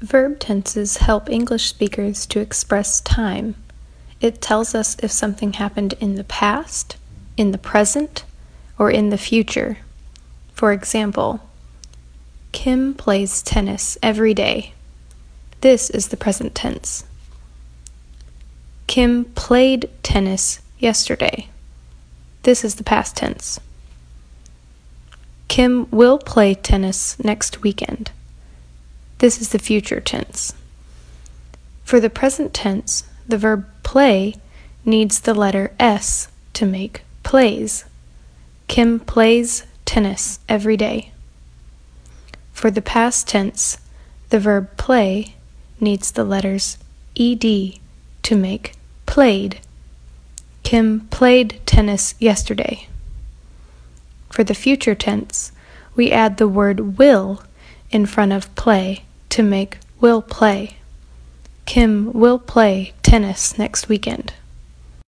Verb tenses help English speakers to express time. It tells us if something happened in the past, in the present, or in the future. For example, Kim plays tennis every day. This is the present tense. Kim played tennis yesterday. This is the past tense. Kim will play tennis next weekend. This is the future tense. For the present tense, the verb play needs the letter S to make plays. Kim plays tennis every day. For the past tense, the verb play needs the letters ed to make played. Kim played tennis yesterday. For the future tense, we add the word will in front of play to make will play. Kim will play tennis next weekend.